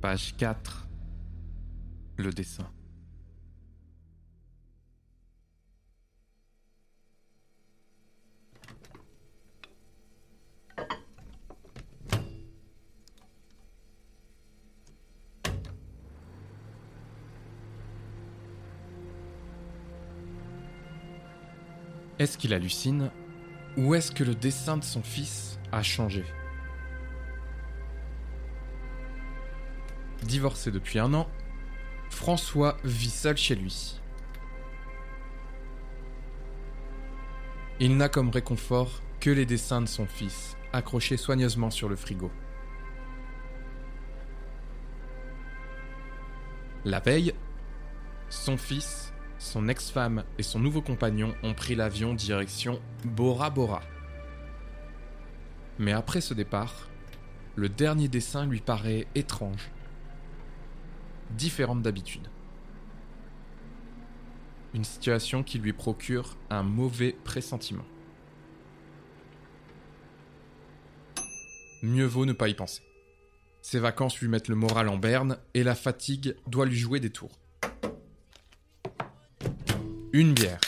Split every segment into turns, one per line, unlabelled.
Page 4. Le dessin. Est-ce qu'il hallucine ou est-ce que le dessin de son fils a changé? Divorcé depuis un an, François vit seul chez lui. Il n'a comme réconfort que les dessins de son fils, accrochés soigneusement sur le frigo. La veille, son fils, son ex-femme et son nouveau compagnon ont pris l'avion direction Bora Bora. Mais après ce départ, le dernier dessin lui paraît étrange différente d'habitude. Une situation qui lui procure un mauvais pressentiment. Mieux vaut ne pas y penser. Ses vacances lui mettent le moral en berne et la fatigue doit lui jouer des tours. Une bière,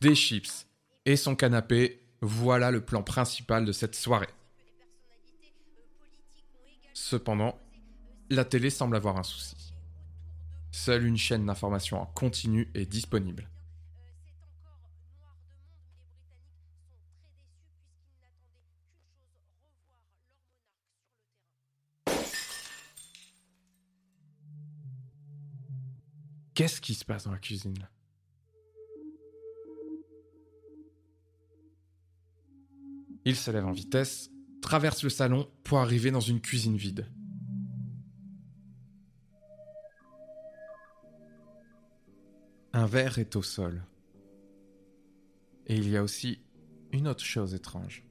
des chips et son canapé, voilà le plan principal de cette soirée. Cependant, la télé semble avoir un souci. Seule une chaîne d'information en continu est disponible. Qu'est-ce qui se passe dans la cuisine? Il se lève en vitesse, traverse le salon pour arriver dans une cuisine vide. Verre est au sol. Et il y a aussi une autre chose étrange.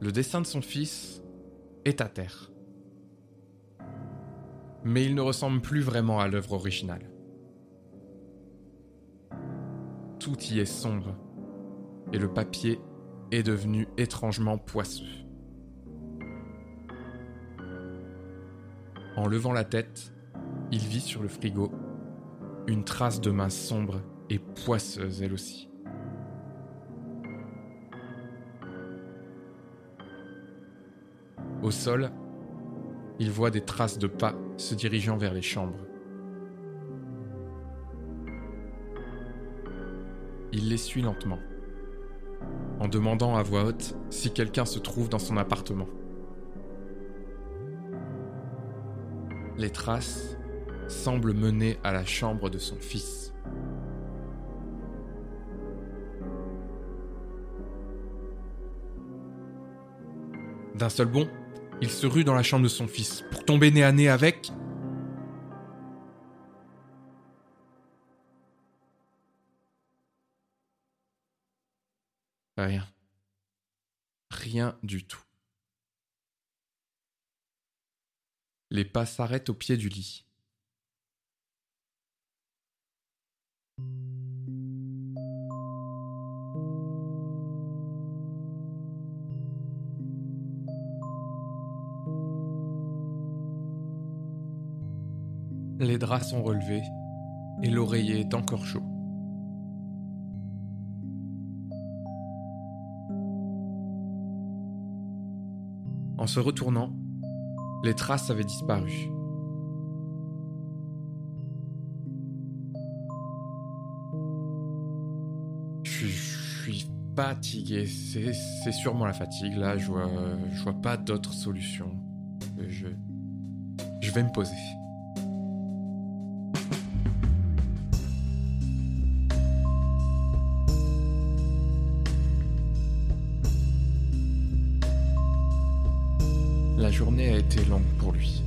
Le dessin de son fils est à terre. Mais il ne ressemble plus vraiment à l'œuvre originale. Tout y est sombre et le papier est devenu étrangement poisseux. En levant la tête, il vit sur le frigo une trace de main sombre et poisseuse elle aussi. Au sol, il voit des traces de pas se dirigeant vers les chambres. Il les suit lentement, en demandant à voix haute si quelqu'un se trouve dans son appartement. Les traces semblent mener à la chambre de son fils. D'un seul bond, il se rue dans la chambre de son fils pour tomber nez à nez avec... Rien. Rien du tout. Les pas s'arrêtent au pied du lit. Les draps sont relevés et l'oreiller est encore chaud. En se retournant, les traces avaient disparu. Je suis, fatigué, c'est sûrement la fatigue. Là, je vois, je vois pas d'autre solution. Je, je vais me poser. Journée a été longue pour lui.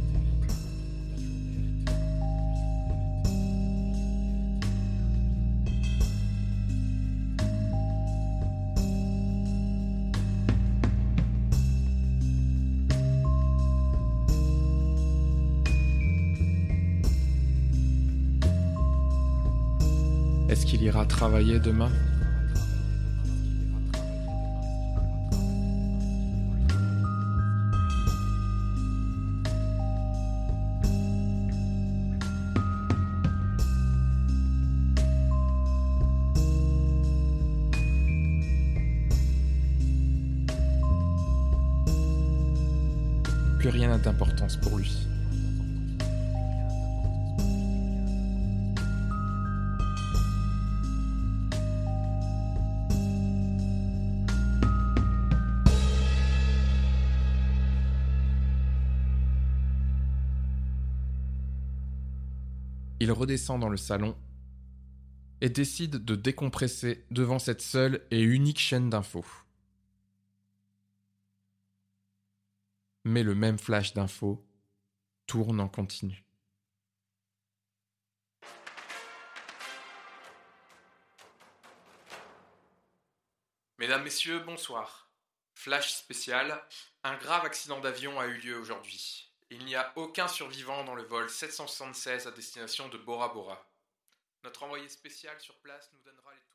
Est-ce qu'il ira travailler demain? Rien n'a d'importance pour lui. Il redescend dans le salon et décide de décompresser devant cette seule et unique chaîne d'infos. Mais le même flash d'infos tourne en continu. Mesdames, Messieurs, bonsoir. Flash spécial, un grave accident d'avion a eu lieu aujourd'hui. Il n'y a aucun survivant dans le vol 776 à destination de Bora Bora. Notre envoyé spécial sur place nous donnera les